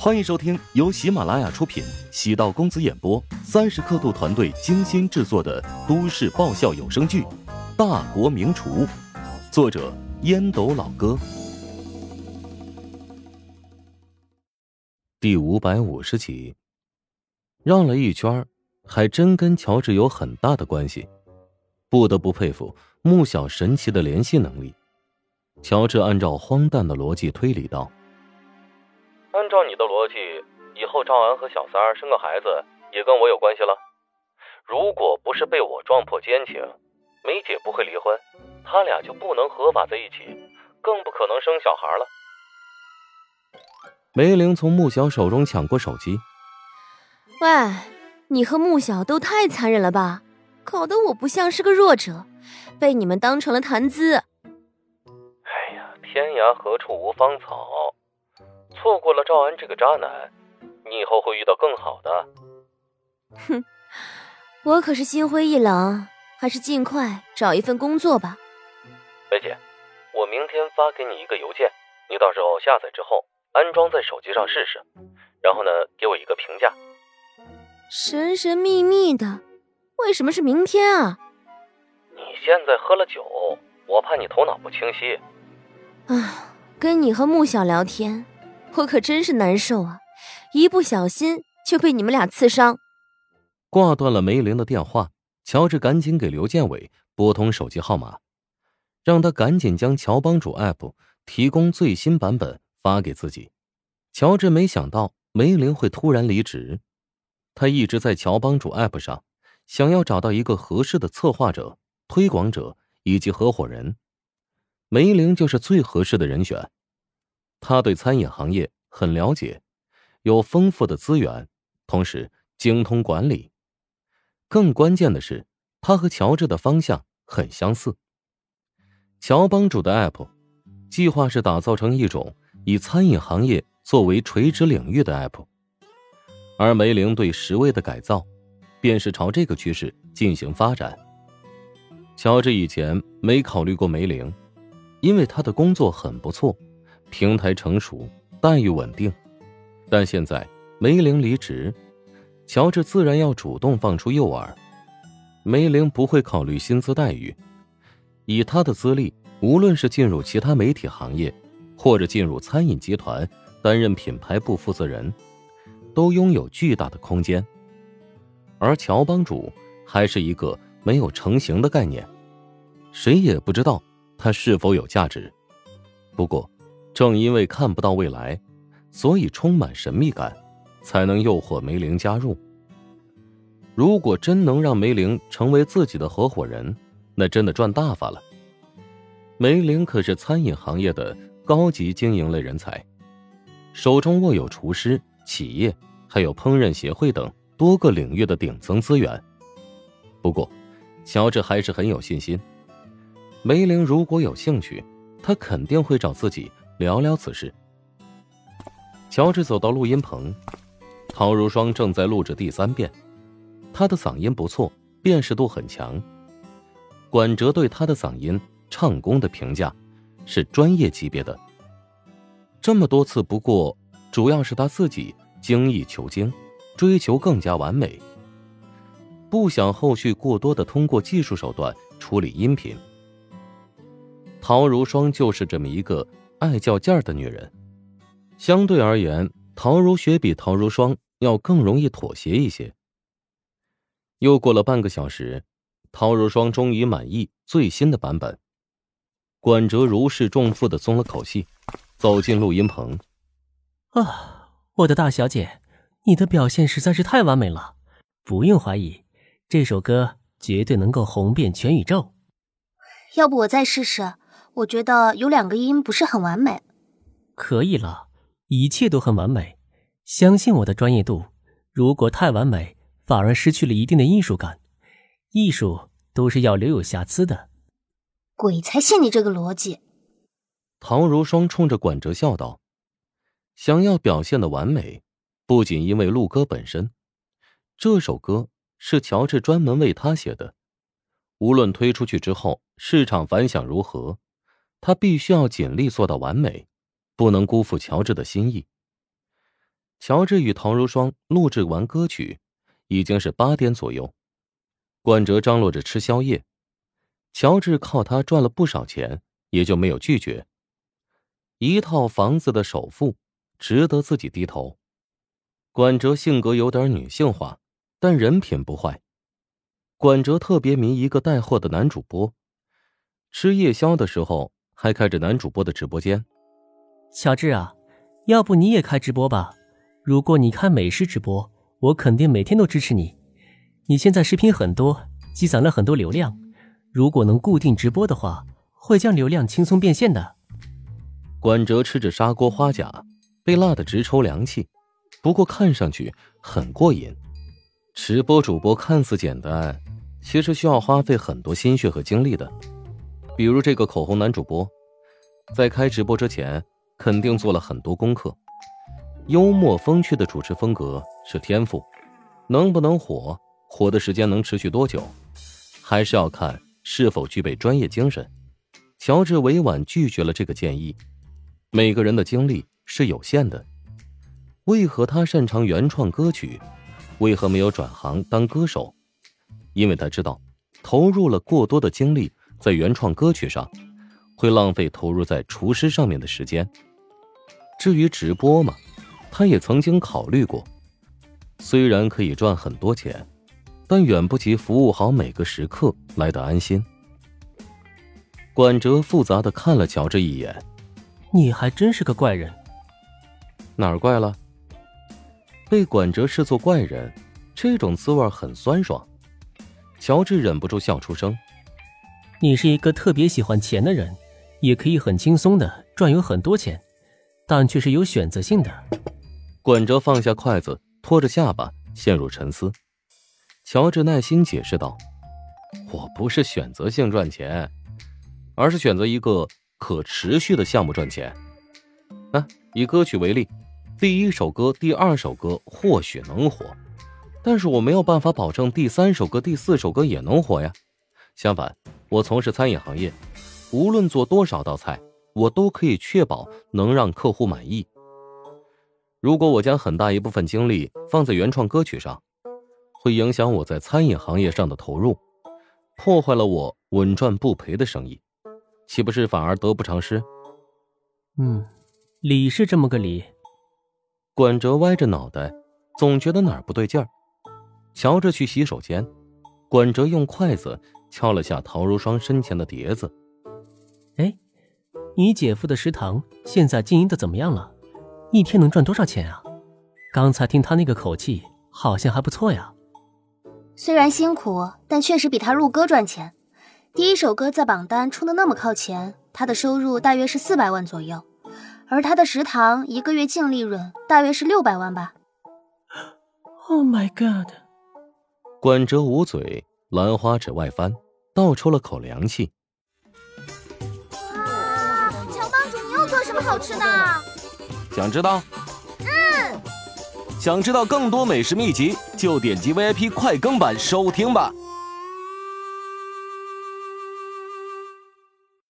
欢迎收听由喜马拉雅出品、喜道公子演播、三十刻度团队精心制作的都市爆笑有声剧《大国名厨》，作者烟斗老哥，第五百五十集。绕了一圈，还真跟乔治有很大的关系，不得不佩服穆小神奇的联系能力。乔治按照荒诞的逻辑推理道。按照你的逻辑，以后赵安和小三儿生个孩子也跟我有关系了。如果不是被我撞破奸情，梅姐不会离婚，他俩就不能合法在一起，更不可能生小孩了。梅玲从穆小手中抢过手机。喂，你和穆小都太残忍了吧，搞得我不像是个弱者，被你们当成了谈资。哎呀，天涯何处无芳草。错过了赵安这个渣男，你以后会遇到更好的。哼，我可是心灰意冷，还是尽快找一份工作吧。梅姐，我明天发给你一个邮件，你到时候下载之后安装在手机上试试，然后呢给我一个评价。神神秘秘的，为什么是明天啊？你现在喝了酒，我怕你头脑不清晰。啊，跟你和穆小聊天。我可真是难受啊！一不小心就被你们俩刺伤。挂断了梅玲的电话，乔治赶紧给刘建伟拨通手机号码，让他赶紧将乔帮主 App 提供最新版本发给自己。乔治没想到梅玲会突然离职，他一直在乔帮主 App 上想要找到一个合适的策划者、推广者以及合伙人，梅玲就是最合适的人选。他对餐饮行业很了解，有丰富的资源，同时精通管理。更关键的是，他和乔治的方向很相似。乔帮主的 App 计划是打造成一种以餐饮行业作为垂直领域的 App，而梅玲对食味的改造，便是朝这个趋势进行发展。乔治以前没考虑过梅玲，因为他的工作很不错。平台成熟，待遇稳定，但现在梅玲离职，乔治自然要主动放出诱饵。梅玲不会考虑薪资待遇，以他的资历，无论是进入其他媒体行业，或者进入餐饮集团担任品牌部负责人，都拥有巨大的空间。而乔帮主还是一个没有成型的概念，谁也不知道他是否有价值。不过。正因为看不到未来，所以充满神秘感，才能诱惑梅玲加入。如果真能让梅玲成为自己的合伙人，那真的赚大发了。梅玲可是餐饮行业的高级经营类人才，手中握有厨师、企业还有烹饪协会等多个领域的顶层资源。不过，乔治还是很有信心，梅玲如果有兴趣，他肯定会找自己。聊聊此事。乔治走到录音棚，陶如霜正在录制第三遍，他的嗓音不错，辨识度很强。管哲对他的嗓音、唱功的评价是专业级别的。这么多次不过，主要是他自己精益求精，追求更加完美，不想后续过多的通过技术手段处理音频。陶如霜就是这么一个。爱较劲儿的女人，相对而言，陶如雪比陶如霜要更容易妥协一些。又过了半个小时，陶如霜终于满意最新的版本。管哲如释重负的松了口气，走进录音棚。啊，我的大小姐，你的表现实在是太完美了，不用怀疑，这首歌绝对能够红遍全宇宙。要不我再试试？我觉得有两个音不是很完美。可以了，一切都很完美，相信我的专业度。如果太完美，反而失去了一定的艺术感。艺术都是要留有瑕疵的。鬼才信你这个逻辑！唐如霜冲着管哲笑道：“想要表现的完美，不仅因为录歌本身，这首歌是乔治专门为他写的。无论推出去之后市场反响如何。”他必须要尽力做到完美，不能辜负乔治的心意。乔治与陶如霜录制完歌曲，已经是八点左右。管哲张罗着吃宵夜，乔治靠他赚了不少钱，也就没有拒绝。一套房子的首付，值得自己低头。管哲性格有点女性化，但人品不坏。管哲特别迷一个带货的男主播，吃夜宵的时候还开着男主播的直播间。小智啊，要不你也开直播吧？如果你开美食直播，我肯定每天都支持你。你现在视频很多，积攒了很多流量，如果能固定直播的话，会将流量轻松变现的。管哲吃着砂锅花甲，被辣得直抽凉气，不过看上去很过瘾。直播主播看似简单，其实需要花费很多心血和精力的。比如这个口红男主播，在开直播之前，肯定做了很多功课。幽默风趣的主持风格是天赋，能不能火，火的时间能持续多久，还是要看是否具备专业精神。乔治委婉拒绝了这个建议。每个人的精力是有限的，为何他擅长原创歌曲，为何没有转行当歌手？因为他知道，投入了过多的精力在原创歌曲上，会浪费投入在厨师上面的时间。至于直播嘛。他也曾经考虑过，虽然可以赚很多钱，但远不及服务好每个食客来的安心。管哲复杂的看了乔治一眼：“你还真是个怪人。”哪儿怪了？被管哲视作怪人，这种滋味很酸爽。乔治忍不住笑出声：“你是一个特别喜欢钱的人，也可以很轻松的赚有很多钱，但却是有选择性的。”管哲放下筷子，拖着下巴陷入沉思。乔治耐心解释道：“我不是选择性赚钱，而是选择一个可持续的项目赚钱。啊，以歌曲为例，第一首歌、第二首歌或许能火，但是我没有办法保证第三首歌、第四首歌也能火呀。相反，我从事餐饮行业，无论做多少道菜，我都可以确保能让客户满意。”如果我将很大一部分精力放在原创歌曲上，会影响我在餐饮行业上的投入，破坏了我稳赚不赔的生意，岂不是反而得不偿失？嗯，理是这么个理。管哲歪着脑袋，总觉得哪儿不对劲儿。瞧着去洗手间，管哲用筷子敲了下陶如霜身前的碟子。哎，你姐夫的食堂现在经营的怎么样了？一天能赚多少钱啊？刚才听他那个口气，好像还不错呀。虽然辛苦，但确实比他录歌赚钱。第一首歌在榜单冲的那么靠前，他的收入大约是四百万左右，而他的食堂一个月净利润大约是六百万吧。Oh my god！管哲捂嘴，兰花指外翻，倒出了口凉气。哇，乔帮主，你又做什么好吃的？想知道？嗯。想知道更多美食秘籍，就点击 VIP 快更版收听吧。